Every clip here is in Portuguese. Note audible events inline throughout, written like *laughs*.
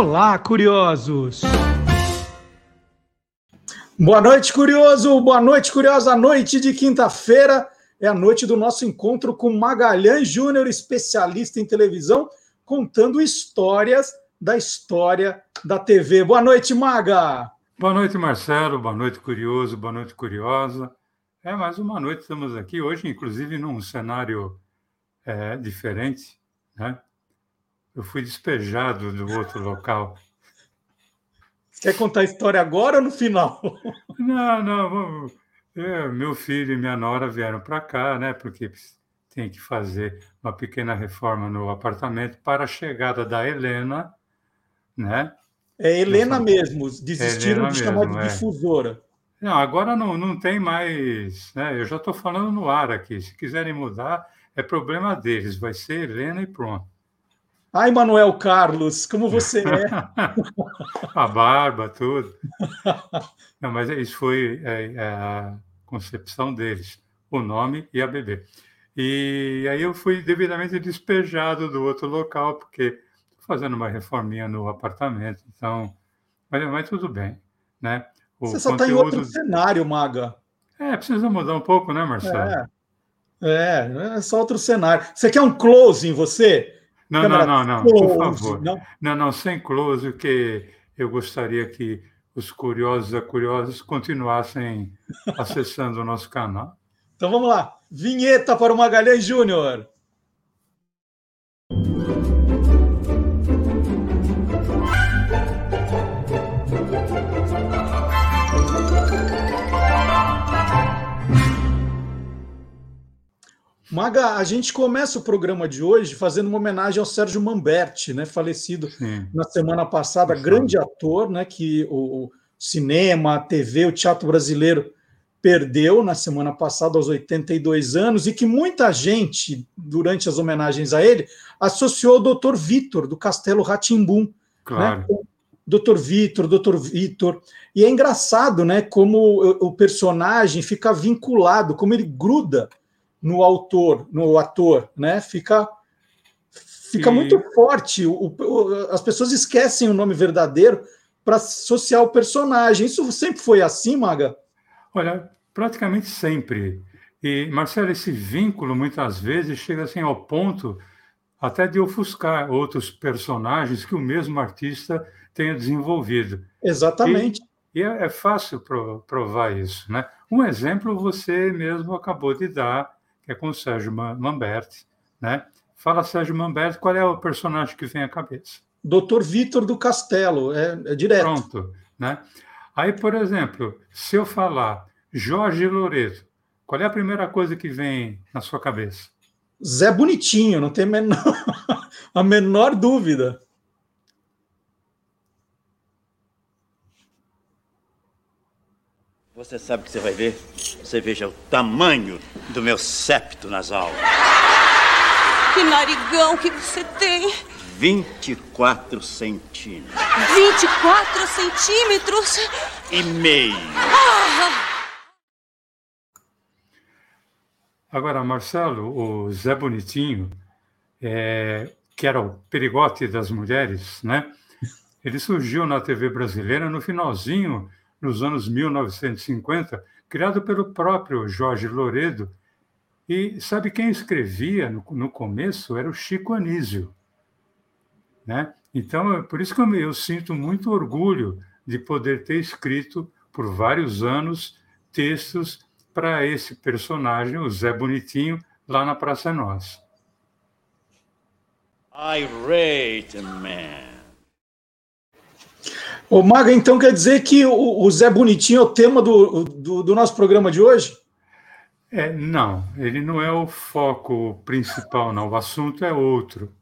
Olá, curiosos! Boa noite, curioso! Boa noite, curiosa! A noite de quinta-feira é a noite do nosso encontro com Magalhães Júnior, especialista em televisão, contando histórias da história da TV. Boa noite, Maga! Boa noite, Marcelo. Boa noite, curioso. Boa noite, curiosa. É mais uma noite, estamos aqui hoje, inclusive num cenário é, diferente, né? Eu fui despejado do outro local. Quer contar a história agora ou no final? Não, não. Vamos... É, meu filho e minha nora vieram para cá, né? Porque tem que fazer uma pequena reforma no apartamento para a chegada da Helena, né? É Helena mesmo. Desistiram Helena de chamar de é. difusora. Não, agora não, não tem mais. Né? Eu já estou falando no ar aqui. Se quiserem mudar, é problema deles. Vai ser Helena e pronto. Ai, Manuel Carlos, como você é? *laughs* a barba, tudo. Não, mas isso foi é, é a concepção deles, o nome e a bebê. E aí eu fui devidamente despejado do outro local, porque estou fazendo uma reforminha no apartamento, então, mas, mas tudo bem, né? O você só está conteúdo... em outro cenário, Maga. É, precisa mudar um pouco, né, Marcelo? É, é, é só outro cenário. Você quer um close em você? Não, não, não, não, close, por favor. Não? não, não, sem close, que eu gostaria que os curiosos e curiosas continuassem *laughs* acessando o nosso canal. Então vamos lá. Vinheta para o Magalhães Júnior. Maga, a gente começa o programa de hoje fazendo uma homenagem ao Sérgio Mamberti, né, falecido Sim. na semana passada, Sim. grande ator, né, que o, cinema, a TV, o teatro brasileiro perdeu na semana passada aos 82 anos e que muita gente, durante as homenagens a ele, associou ao Dr. Vitor, do Castelo Ratimbum. Né, claro. Né? Dr. Vitor, Dr. Vitor. E é engraçado, né, como o personagem fica vinculado, como ele gruda no autor, no ator, né? Fica fica e... muito forte. O, o, as pessoas esquecem o nome verdadeiro para associar o personagem. Isso sempre foi assim, Maga? Olha, praticamente sempre. E, Marcelo, esse vínculo muitas vezes chega assim ao ponto até de ofuscar outros personagens que o mesmo artista tenha desenvolvido. Exatamente. E, e é, é, fácil provar isso. Né? Um exemplo você mesmo acabou de dar que é com o Sérgio Mamberti, né? Fala, Sérgio Mamberti, qual é o personagem que vem à cabeça? Doutor Vitor do Castelo, é, é direto. Pronto, né? Aí, por exemplo, se eu falar Jorge Loreto, qual é a primeira coisa que vem na sua cabeça? Zé Bonitinho, não tem menor, *laughs* a menor dúvida. Você sabe o que você vai ver? Você veja o tamanho do meu septo nasal. Que narigão que você tem! 24 centímetros. 24 centímetros? E meio. Ah! Agora, Marcelo, o Zé Bonitinho, é, que era o perigote das mulheres, né? Ele surgiu na TV brasileira no finalzinho nos anos 1950, criado pelo próprio Jorge Loredo. E sabe quem escrevia no, no começo? Era o Chico Anísio. Né? Então, é por isso que eu, eu sinto muito orgulho de poder ter escrito por vários anos textos para esse personagem, o Zé Bonitinho, lá na Praça Nossa. Irate man. Ô, Maga, então quer dizer que o, o Zé Bonitinho é o tema do, do, do, nosso programa de hoje? É, não, ele não é o foco principal, não. O assunto é outro.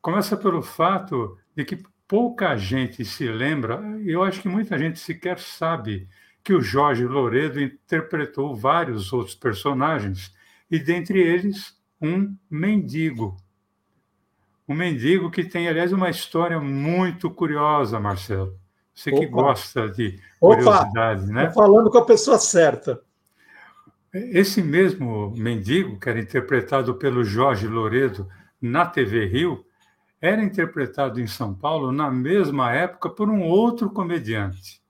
Começa pelo fato de que pouca gente se lembra, e eu acho que muita gente sequer sabe, que o Jorge Loredo interpretou vários outros personagens, e dentre eles um mendigo, um mendigo que tem, aliás, uma história muito curiosa, Marcelo. Você Opa. que gosta de curiosidade, Opa. né? Tô falando com a pessoa certa. Esse mesmo mendigo, que era interpretado pelo Jorge Loredo na TV Rio, era interpretado em São Paulo na mesma época por um outro comediante.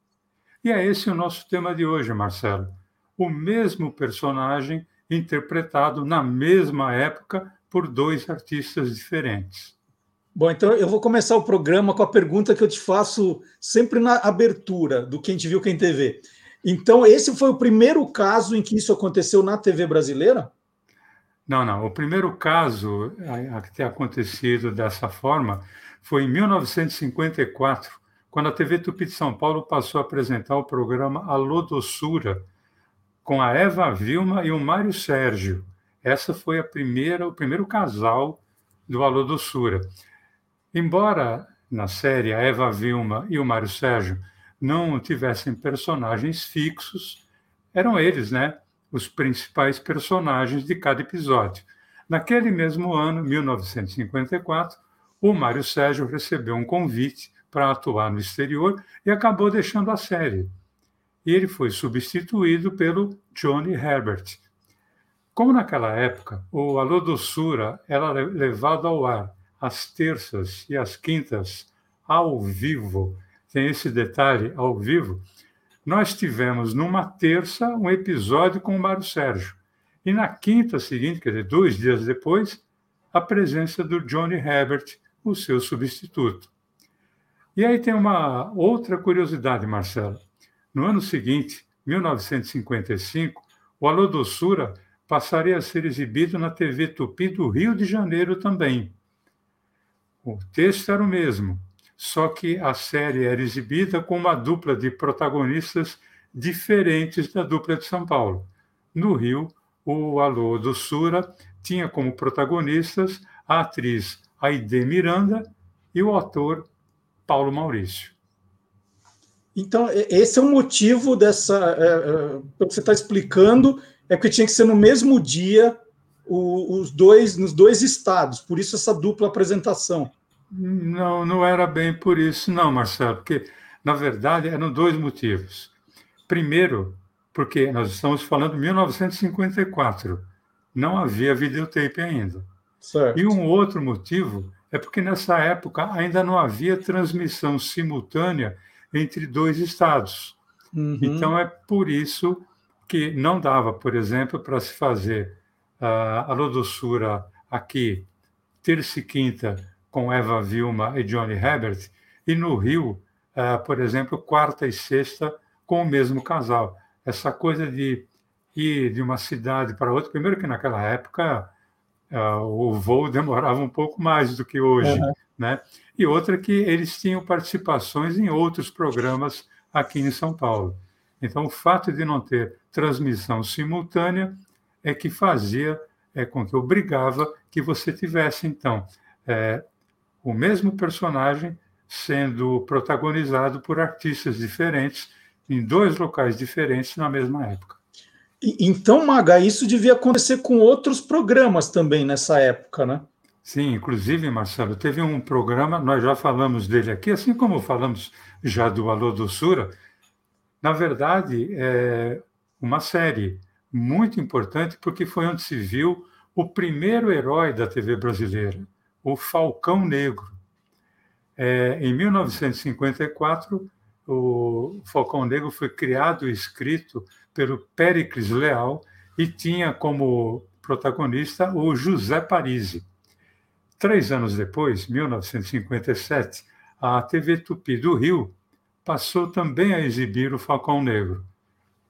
E é esse o nosso tema de hoje, Marcelo. O mesmo personagem interpretado na mesma época por dois artistas diferentes. Bom, então eu vou começar o programa com a pergunta que eu te faço sempre na abertura do Quem Te Viu, Quem TV. Então, esse foi o primeiro caso em que isso aconteceu na TV brasileira? Não, não. O primeiro caso a, ter acontecido dessa forma foi em 1954, quando a TV Tupi de São Paulo passou a apresentar o programa Alô Doçura, com a Eva Vilma e o Mário Sérgio. Essa foi a primeira, o primeiro casal do Alô Doçura. Embora na série a Eva Vilma e o Mário Sérgio não tivessem personagens fixos, eram eles, né, os principais personagens de cada episódio. Naquele mesmo ano, 1954, o Mário Sérgio recebeu um convite para atuar no exterior e acabou deixando a série. Ele foi substituído pelo Johnny Herbert, como naquela época o Alô Doçura era levado ao ar às terças e às quintas ao vivo, tem esse detalhe ao vivo, nós tivemos numa terça um episódio com o Mário Sérgio. E na quinta seguinte, quer dizer, dois dias depois, a presença do Johnny Herbert, o seu substituto. E aí tem uma outra curiosidade, Marcelo. No ano seguinte, 1955, o Alô Doçura passaria a ser exibido na TV Tupi do Rio de Janeiro também. O texto era o mesmo, só que a série era exibida com uma dupla de protagonistas diferentes da dupla de São Paulo. No Rio, o Alô do Sura tinha como protagonistas a atriz Aide Miranda e o ator Paulo Maurício. Então, esse é o motivo dessa. É, é, você está explicando é porque tinha que ser no mesmo dia o, os dois nos dois estados, por isso essa dupla apresentação. Não, não era bem por isso, não, Marcelo, porque na verdade eram dois motivos. Primeiro, porque nós estamos falando de 1954, não havia videotape ainda. Certo. E um outro motivo é porque nessa época ainda não havia transmissão simultânea entre dois estados. Uhum. Então é por isso que não dava, por exemplo, para se fazer uh, a Lodossura aqui, terça e quinta, com Eva Vilma e Johnny Herbert, e no Rio, uh, por exemplo, quarta e sexta, com o mesmo casal. Essa coisa de ir de uma cidade para outra, primeiro que naquela época uh, o voo *laughs* demorava um pouco mais do que hoje, uhum. né? E outra que eles tinham participações em outros programas aqui em São Paulo. Então, o fato de não ter transmissão simultânea é que fazia é, com que obrigava que você tivesse, então, é, o mesmo personagem sendo protagonizado por artistas diferentes em dois locais diferentes na mesma época. Então, Maga, isso devia acontecer com outros programas também nessa época, né? Sim, inclusive, Marcelo, teve um programa, nós já falamos dele aqui, assim como falamos já do Alô Doçura, na verdade, é uma série muito importante, porque foi onde se viu o primeiro herói da TV brasileira, o Falcão Negro. É, em 1954, o Falcão Negro foi criado e escrito pelo Péricles Leal e tinha como protagonista o José Parisi. Três anos depois, 1957, a TV Tupi do Rio passou também a exibir o Falcão Negro,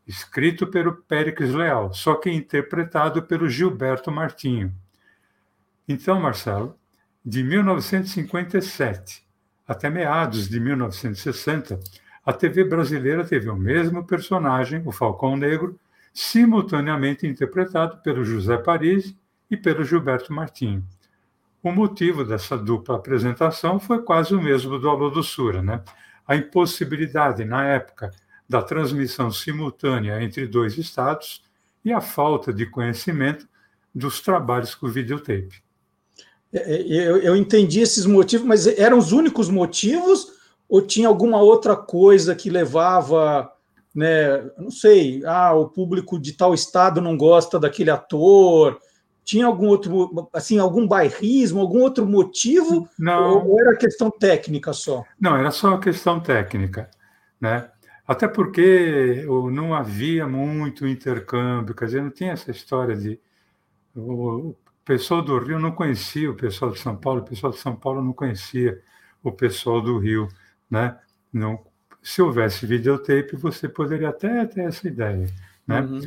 escrito pelo Péricles Leal, só que interpretado pelo Gilberto Martinho. Então, Marcelo, de 1957 até meados de 1960, a TV brasileira teve o mesmo personagem, o Falcão Negro, simultaneamente interpretado pelo José Paris e pelo Gilberto Martinho. O motivo dessa dupla apresentação foi quase o mesmo do Alô Doçura, né? A impossibilidade, na época, da transmissão simultânea entre dois estados e a falta de conhecimento dos trabalhos com videotape. É, é, eu, eu entendi esses motivos, mas eram os únicos motivos ou tinha alguma outra coisa que levava, né, não sei, ah, o público de tal estado não gosta daquele ator, Tinha algum outro, assim, algum bairrismo, algum outro motivo? Não. Ou era questão técnica só? Não, era só questão técnica, né? Até porque não havia muito intercâmbio, quer dizer, não tinha essa história de. O pessoal do Rio não conhecia o pessoal de São Paulo, o pessoal de São Paulo não conhecia o pessoal do Rio, né? Não, se houvesse videotape, você poderia até ter essa ideia, né? Uhum.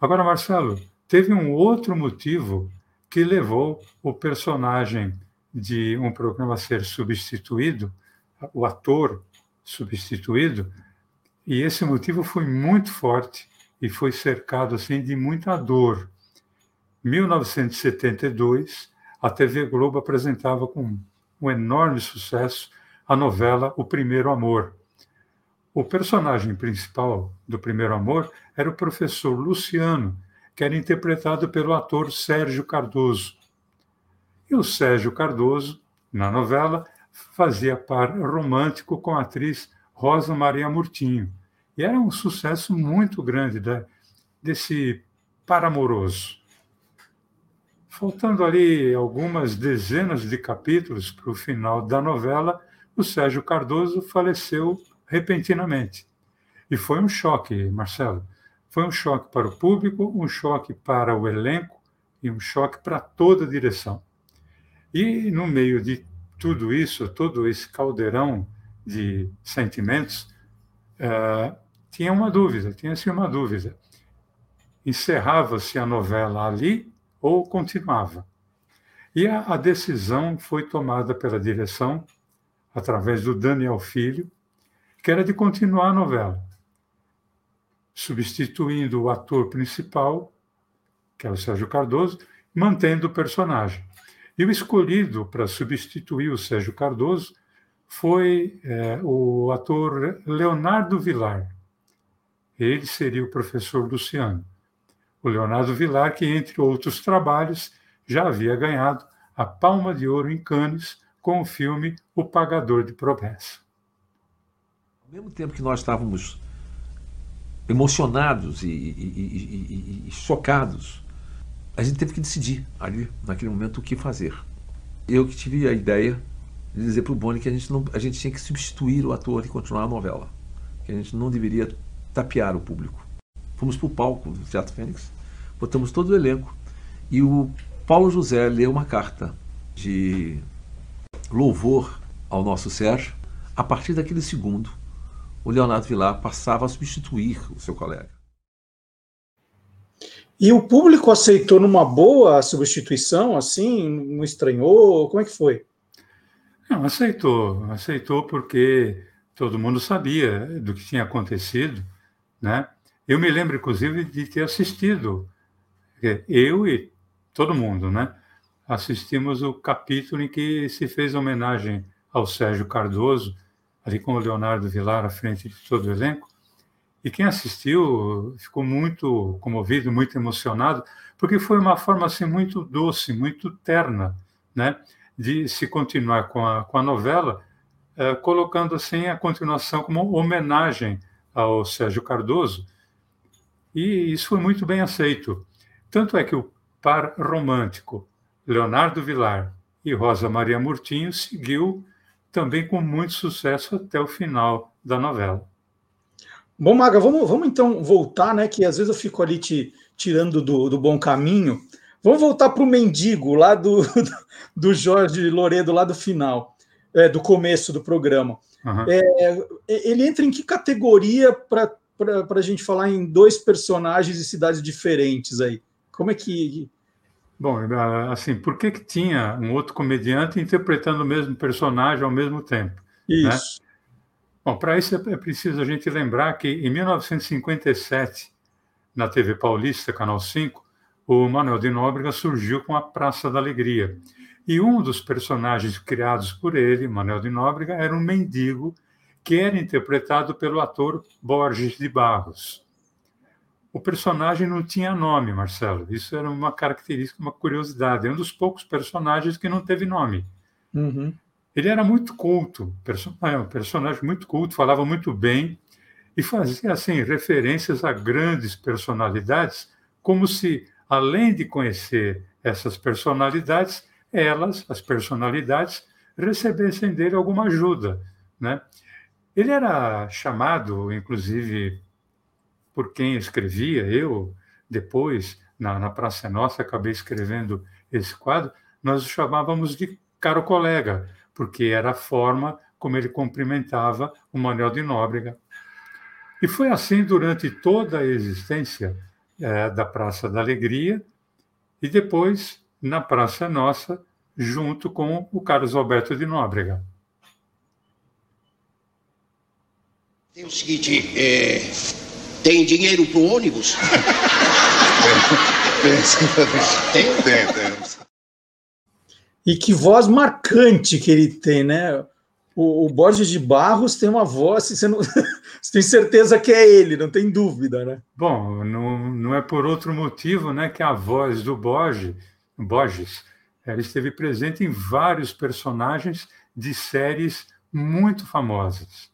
Agora, Marcelo, teve um outro motivo que levou o personagem de um programa a ser substituído, o ator substituído, e esse motivo foi muito forte e foi cercado assim de muita dor. 1972, a TV Globo apresentava com um enorme sucesso a novela O Primeiro Amor. O personagem principal do Primeiro Amor era o professor Luciano, que era interpretado pelo ator Sérgio Cardoso. E o Sérgio Cardoso, na novela, fazia par romântico com a atriz Rosa Maria Murtinho. E era um sucesso muito grande né, desse par amoroso. Faltando ali algumas dezenas de capítulos para o final da novela, o Sérgio Cardoso faleceu repentinamente. E foi um choque, Marcelo. Foi um choque para o público, um choque para o elenco e um choque para toda a direção. E no meio de tudo isso, todo esse caldeirão de sentimentos, uh, tinha uma dúvida, tinha-se uma dúvida. Encerrava-se a novela ali ou continuava. E a, a decisão foi tomada pela direção, através do Daniel Filho, que era de continuar a novela, substituindo o ator principal, que era o Sérgio Cardoso, mantendo o personagem. E o escolhido para substituir o Sérgio Cardoso foi é, o ator Leonardo Vilar. Ele seria o professor Luciano o Leonardo Vilar, que, entre outros trabalhos, já havia ganhado a Palma de Ouro em Cannes com o filme O Pagador de Promessa. Ao mesmo tempo que nós estávamos emocionados e, e, e, e, chocados, a gente teve que decidir ali, naquele momento, o que fazer. Eu que tive a ideia de dizer para o Boni que a gente, não, a gente tinha que substituir o ator e continuar a novela, que a gente não deveria tapear o público. Fomos para o palco do Teatro Fênix botamos todo o elenco. E o Paulo José leu uma carta de louvor ao nosso Sérgio. A partir daquele segundo, o Leonardo Vilar passava a substituir o seu colega. E o público aceitou numa boa a substituição, assim, não estranhou? Como é que foi? Não, aceitou, aceitou porque todo mundo sabia do que tinha acontecido, né? Eu me lembro, inclusive, de ter assistido eu e todo mundo, né? Assistimos o capítulo em que se fez homenagem ao Sérgio Cardoso, ali com o Leonardo Vilar à frente de todo o elenco. E quem assistiu ficou muito comovido, muito emocionado, porque foi uma forma assim muito doce, muito terna, né, de se continuar com a, com a novela, eh, colocando assim a continuação como homenagem ao Sérgio Cardoso. E isso foi muito bem aceito. Tanto é que o par romântico Leonardo Vilar e Rosa Maria Murtinho seguiu também com muito sucesso até o final da novela. Bom, Maga, vamos, vamos então voltar, né? Que às vezes eu fico ali te tirando do, do bom caminho. Vamos voltar para o mendigo lá do, *laughs* do Jorge Loredo, lá do final, é, do começo do programa. Uhum. É, ele entra em que categoria para a gente falar em dois personagens e cidades diferentes aí? Como é que. Bom, assim, por que, que tinha um outro comediante interpretando o mesmo personagem ao mesmo tempo? Né? Isso. Né? Bom, para isso é preciso a gente lembrar que em 1957, na TV Paulista, Canal 5, o Manuel de Nóbrega surgiu com a Praça da Alegria. E um dos personagens criados por ele, Manuel de Nóbrega, era um mendigo que era interpretado pelo ator Borges de Barros o personagem não tinha nome, Marcelo. Isso era uma característica, uma curiosidade. É um dos poucos personagens que não teve nome. Uhum. Ele era muito culto, é, um personagem muito culto, falava muito bem e fazia assim referências a grandes personalidades, como se além de conhecer essas personalidades, elas, as personalidades, recebessem dele alguma ajuda. Né? Ele era chamado, inclusive, por quem escrevia, eu, depois, na, na Praça Nossa, acabei escrevendo esse quadro, nós o chamávamos de caro colega, porque era a forma como ele cumprimentava o Manuel de Nóbrega. E foi assim durante toda a existência é, da Praça da Alegria e depois na Praça Nossa, junto com o Carlos Alberto de Nóbrega. Tem o seguinte, é, tem dinheiro para o ônibus? tem, *laughs* tem, tem, tem. E que voz marcante que ele tem, né? O, o Borges de Barros tem uma voz, você, não, *laughs* você tem certeza que é ele, não tem dúvida, né? Bom, não, não é por outro motivo né, que a voz do Borges, Borges ela esteve presente em vários personagens de séries muito famosas.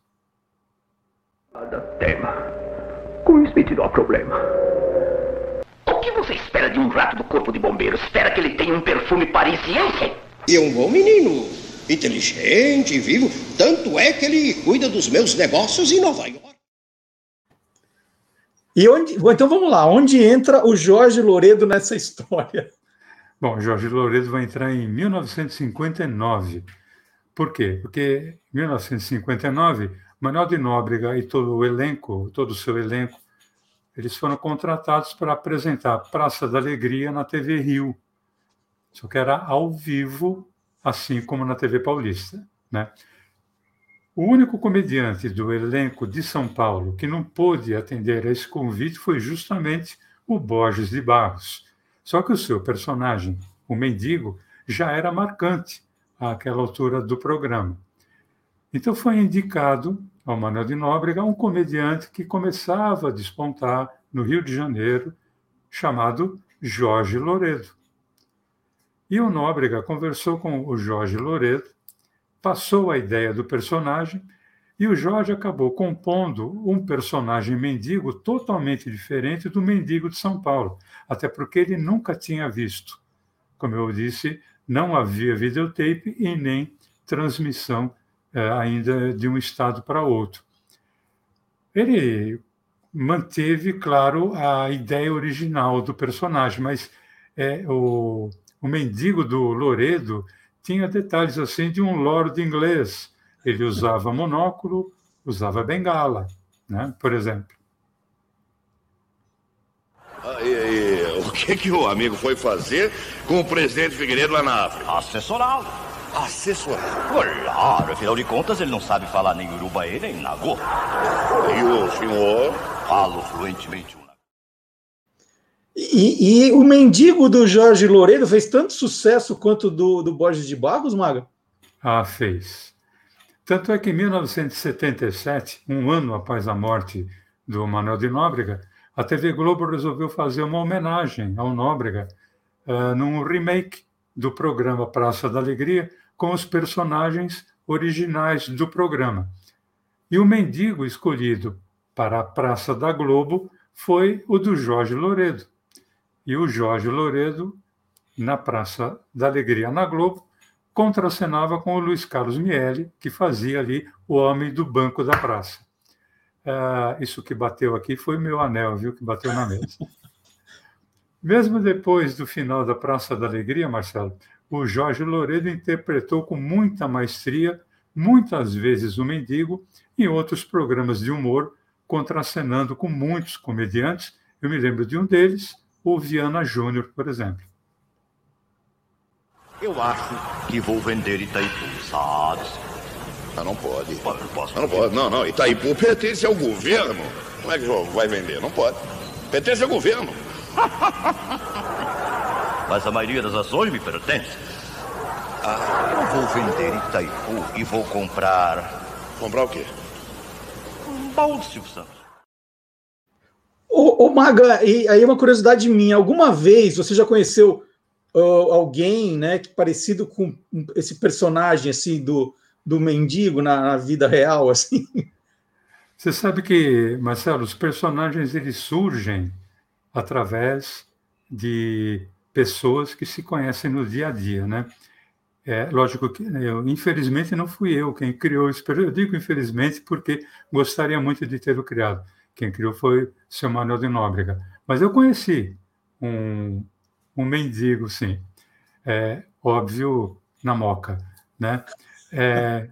Cada tema. Com Smith não há problema. O que você espera de um rato do corpo de bombeiros? Espera que ele tenha um perfume parisiense? E é um bom menino inteligente, vivo. Tanto é que ele cuida dos meus negócios em Nova York. E onde, então vamos lá, onde entra o Jorge Loredo nessa história? Bom, Jorge Loredo vai entrar em 1959. Por quê? Porque em 1959, Manuel de Nóbrega e todo o elenco, todo o seu elenco, eles foram contratados para apresentar Praça da Alegria na TV Rio. Só que era ao vivo assim como na TV Paulista. Né? O único comediante do elenco de São Paulo que não pôde atender a esse convite foi justamente o Borges de Barros. Só que o seu personagem, o mendigo, já era marcante àquela altura do programa. Então foi indicado ao Manuel de Nóbrega um comediante que começava a despontar no Rio de Janeiro, chamado Jorge Loredo. E o Nóbrega conversou com o Jorge Loreto, passou a ideia do personagem e o Jorge acabou compondo um personagem mendigo totalmente diferente do mendigo de São Paulo, até porque ele nunca tinha visto. Como eu disse, não havia videotape e nem transmissão ainda de um estado para outro. Ele manteve, claro, a ideia original do personagem, mas é, o, o mendigo do Loredo tinha detalhes assim de um lord inglês. Ele usava monóculo, usava bengala, né? por exemplo. Aí, aí, o que, que o amigo foi fazer com o presidente Figueiredo lá na África? Assessorá-lo. Assessorá-lo? Claro, afinal de contas ele não sabe falar nem Urubaí nem Nagô. E o senhor? Falo fluentemente e, e, o mendigo do Jorge Loureiro fez tanto sucesso quanto do, do Borges de Barros, Maga? Ah, fez. Tanto é que em 1977, um ano após a morte do Manuel de Nóbrega, a TV Globo resolveu fazer uma homenagem ao Nóbrega uh, num remake do programa Praça da Alegria com os personagens originais do programa. E o mendigo escolhido para a Praça da Globo foi o do Jorge Loredo e o Jorge Loredo, na Praça da Alegria, na Globo, contracenava com o Luiz Carlos Miele, que fazia ali o homem do banco da praça. Ah, isso que bateu aqui foi meu anel, viu, que bateu na mesa. *laughs* Mesmo depois do final da Praça da Alegria, Marcelo, o Jorge Loredo interpretou com muita maestria, muitas vezes o mendigo, em outros programas de humor, contracenando com muitos comediantes. Eu me lembro de um deles, o Viana Júnior, por exemplo. Eu acho que vou vender Itaipu, sabe? Ah, não pode. Pode, não posso. Ah, não pode. Não, não. Itaipu pertence ao governo. Como é que vai vender? Não pode. Pertence ao governo. *laughs* Mas a maioria das ações me pertence. Ah, eu vou vender Itaipu e vou comprar. Comprar o quê? Um baú do Silvio Santos. Ô, ô, Maga, e aí uma curiosidade minha, alguma vez você já conheceu uh, alguém, né, que parecido com esse personagem assim do, do mendigo na, na, vida real, assim? Você sabe que, Marcelo, os personagens eles surgem através de pessoas que se conhecem no dia a dia, né? É, lógico que eu, infelizmente não fui eu quem criou isso, eu digo infelizmente porque gostaria muito de ter o criado. Quem criou foi seu Manuel de Nóbrega. Mas eu conheci um, um mendigo, sim. É, óbvio, na Moca, né? É,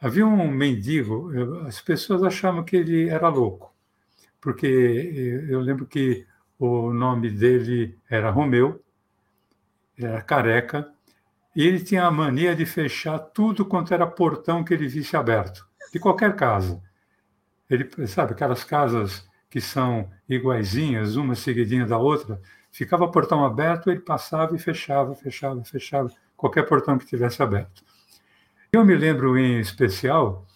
havia um mendigo, as pessoas achavam que ele era louco, porque eu lembro que o nome dele era Romeu, era careca, e ele tinha a mania de fechar tudo quanto era portão que ele visse aberto, de qualquer casa. Ele, sabe, aquelas casas que são iguaizinhas, uma seguidinha da outra, ficava portão aberto, ele passava e fechava, fechava, fechava, qualquer portão que tivesse aberto. Eu me lembro em especial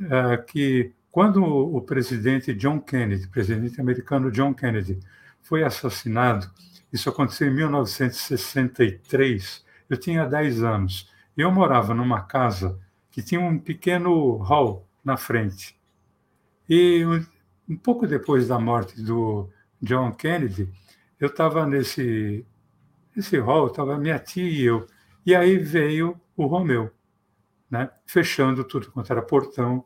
é, que quando o presidente John Kennedy, presidente americano John Kennedy, foi assassinado, isso aconteceu em 1963, eu tinha 10 anos. Eu morava numa casa que tinha um pequeno hall na frente. E um, pouco depois da morte do John Kennedy, eu estava nesse, nesse hall, estava minha tia e eu. E aí veio o Romeu, né? fechando tudo quanto era portão.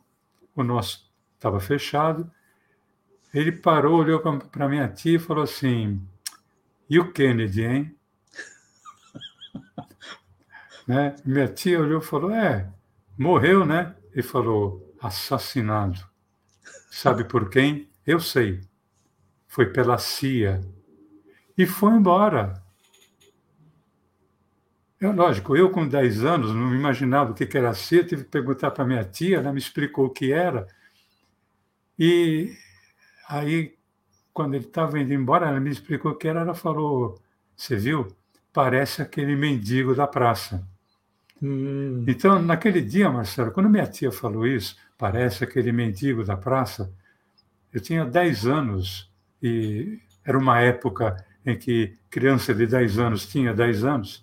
O nosso estava fechado. Ele parou, olhou para minha tia e falou assim: E o Kennedy, hein? *laughs* né? Minha tia olhou e falou: É, morreu, né? E falou: Assassinado. Sabe por quem? Eu sei. Foi pela CIA. E foi embora. Eu, lógico, eu com 10 anos não imaginava o que era CIA, tive que perguntar para minha tia, ela me explicou o que era. E Aí, quando ele estava indo embora, ela me explicou que era. Ela falou: Você viu? Parece aquele mendigo da praça. Hum. Então, naquele dia, Marcelo, quando minha tia falou isso, parece aquele mendigo da praça, eu tinha 10 anos e era uma época em que criança de 10 anos tinha 10 anos.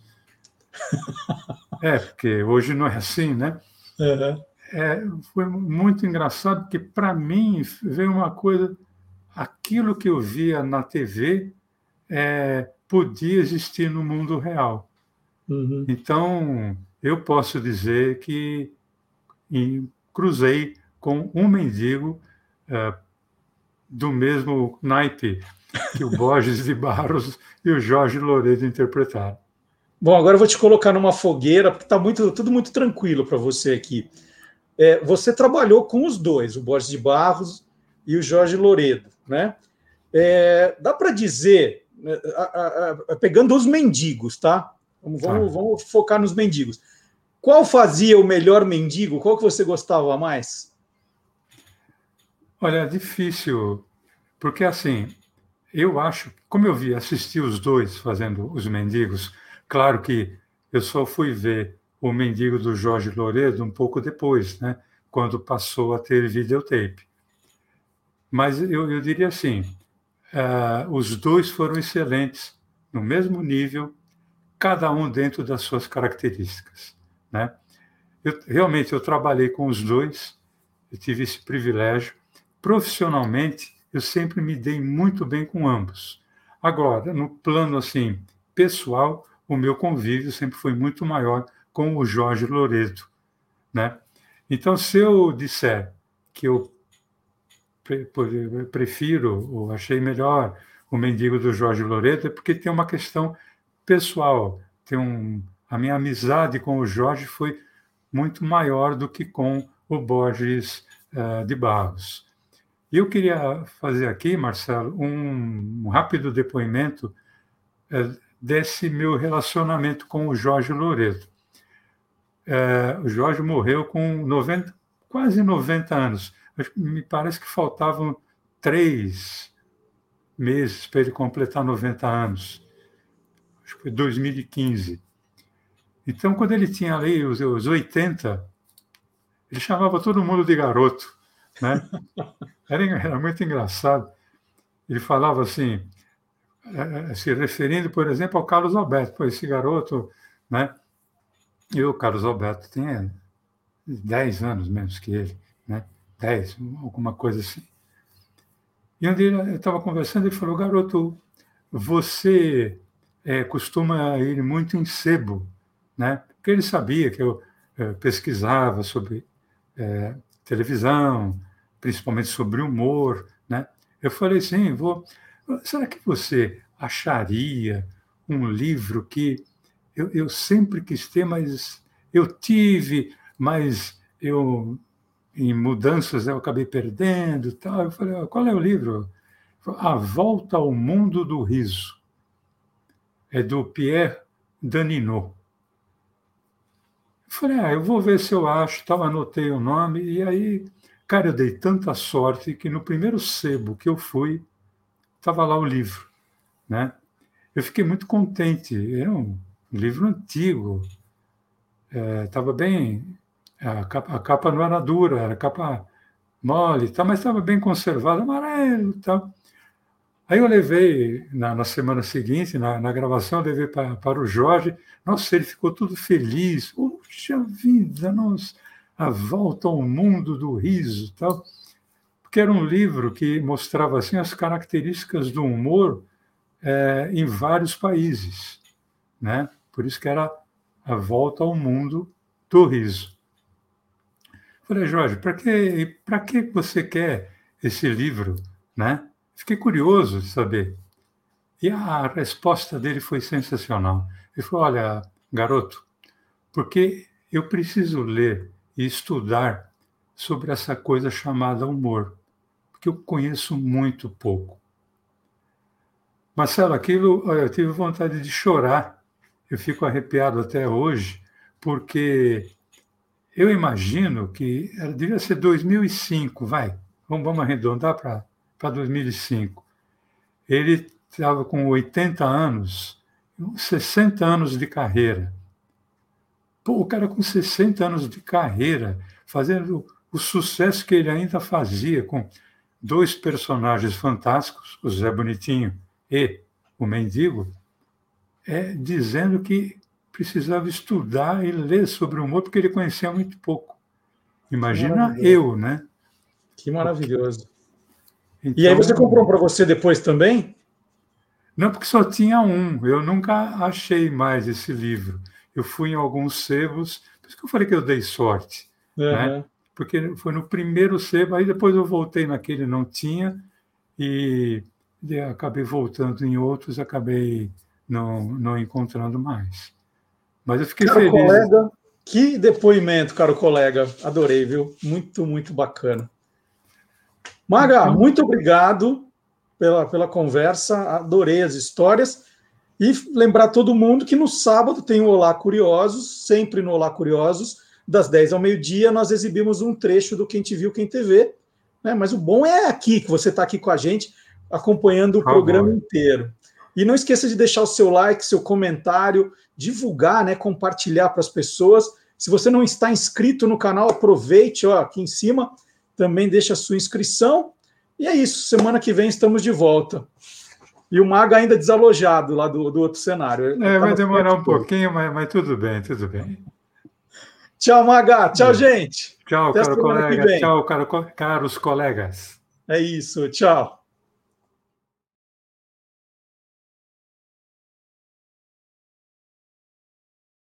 *laughs* é, porque hoje não é assim, né? Uhum. É, foi muito engraçado, porque para mim veio uma coisa aquilo que eu via na TV é, podia existir no mundo real. Uhum. Então, eu posso dizer que cruzei com um mendigo é, do mesmo naipe que o Borges de Barros *laughs* e o Jorge Loredo interpretaram. Bom, agora eu vou te colocar numa fogueira, porque está muito, tudo muito tranquilo para você aqui. É, você trabalhou com os dois, o Borges de Barros e o Jorge Loredo né? É, dá para dizer, né, a, a, a, pegando os mendigos, tá? Vamos, vamos, vamos, focar nos mendigos. Qual fazia o melhor mendigo? Qual que você gostava mais? Olha, é difícil, porque assim, eu acho, como eu vi, assisti os dois fazendo os mendigos, claro que eu só fui ver o mendigo do Jorge Loredo um pouco depois, né? Quando passou a ter videotape. Mas eu, eu diria assim: uh, os dois foram excelentes, no mesmo nível, cada um dentro das suas características. Né? Eu, realmente, eu trabalhei com os dois, eu tive esse privilégio. Profissionalmente, eu sempre me dei muito bem com ambos. Agora, no plano assim pessoal, o meu convívio sempre foi muito maior com o Jorge Loredo, né? Então, se eu disser que eu prefiro, ou achei melhor o Mendigo do Jorge Loreto, é porque tem uma questão pessoal. Tem um, a minha amizade com o Jorge foi muito maior do que com o Borges uh, de Barros. E eu queria fazer aqui, Marcelo, um, um rápido depoimento uh, desse meu relacionamento com o Jorge Loreto. Uh, o Jorge morreu com 90, quase 90 anos me parece que faltavam três meses para ele completar 90 anos. Acho que foi 2015. Então, quando ele tinha ali os, os 80, ele chamava todo mundo de garoto. Né? *laughs* Era, era muito engraçado. Ele falava assim, é, é, se referindo, por exemplo, ao Carlos Alberto. Pô, esse garoto, né? E o Carlos Alberto tinha 10 anos menos que ele, né? 10, alguma coisa assim. E dia eu estava conversando e falou, garoto, você é, costuma ir muito em sebo, né? Porque ele sabia que eu é, pesquisava sobre é, televisão, principalmente sobre humor, né? Eu falei assim, vou, será que você acharia um livro que eu, eu sempre quis ter, mas eu tive, mas eu em mudanças eu acabei perdendo, tal. Eu falei, qual é o livro? A Volta ao Mundo do Riso. É do Pierre Daninot. Eu falei, ah, eu vou ver se eu acho, tal, anotei o nome, e aí, cara, eu dei tanta sorte que no primeiro sebo que eu fui, estava lá o livro, né? Eu fiquei muito contente, era um livro antigo, estava é, bem, a capa, a capa, não era dura, era capa mole, tá, mas estava bem conservado, amarelo tal. Aí eu levei, na, na semana seguinte, na, na gravação, levei pra, para o Jorge. Nossa, ele ficou todo feliz. Puxa vida, nossa, a volta ao mundo do riso tal. Porque era um livro que mostrava assim as características do humor é, em vários países. Né? Por isso que era a volta ao mundo do riso. Falei, Jorge, para que, que você quer esse livro? Né? Fiquei curioso de saber. E a resposta dele foi sensacional. Ele falou: Olha, garoto, porque eu preciso ler e estudar sobre essa coisa chamada humor, porque eu conheço muito pouco. Marcelo, aquilo eu tive vontade de chorar. Eu fico arrepiado até hoje, porque eu imagino que devia ser 2005, vai, vamos, vamos arredondar para para 2005. Ele estava com 80 anos, 60 anos de carreira. Pô, o cara com 60 anos de carreira, fazendo o sucesso que ele ainda fazia com dois personagens fantásticos, o Zé Bonitinho e o Mendigo, é dizendo que precisava estudar e ler sobre o humor porque ele conhecia muito pouco. Imagina eu, né? Que maravilhoso. Então, e aí você comprou para você depois também? Não, porque só tinha um. Eu nunca achei mais esse livro. Eu fui em alguns sebos, por isso que eu falei que eu dei sorte. Uhum. Né? Porque foi no primeiro sebo, aí depois eu voltei naquele não tinha, e, e acabei voltando em outros, acabei não, não encontrando mais. Mas eu fiquei caro feliz. Colega, que depoimento, caro colega. Adorei, viu? Muito, muito bacana. Maga, então- muito obrigado pela, pela conversa, adorei as histórias. E lembrar todo mundo que no sábado tem o Olá Curiosos, sempre no Olá Curiosos, das 10 ao meio-dia, nós exibimos um trecho do Quem Te Viu, Quem TV. Né? Mas o bom é aqui, que você está aqui com a gente, acompanhando o ah, programa bom. inteiro. E não esqueça de deixar o seu like, seu comentário, divulgar, né, compartilhar para as pessoas. Se você não está inscrito no canal, aproveite, ó, aqui em cima, também deixa a sua inscrição. E é isso, semana que vem estamos de volta. E o Maga ainda desalojado lá do, do outro cenário. É, vai demorar um pouquinho, mas, mas tudo bem, tudo bem. Tchau, Maga. Tchau, gente. Tchau, caro colega. Tchau, caro, caros colegas. É isso, tchau.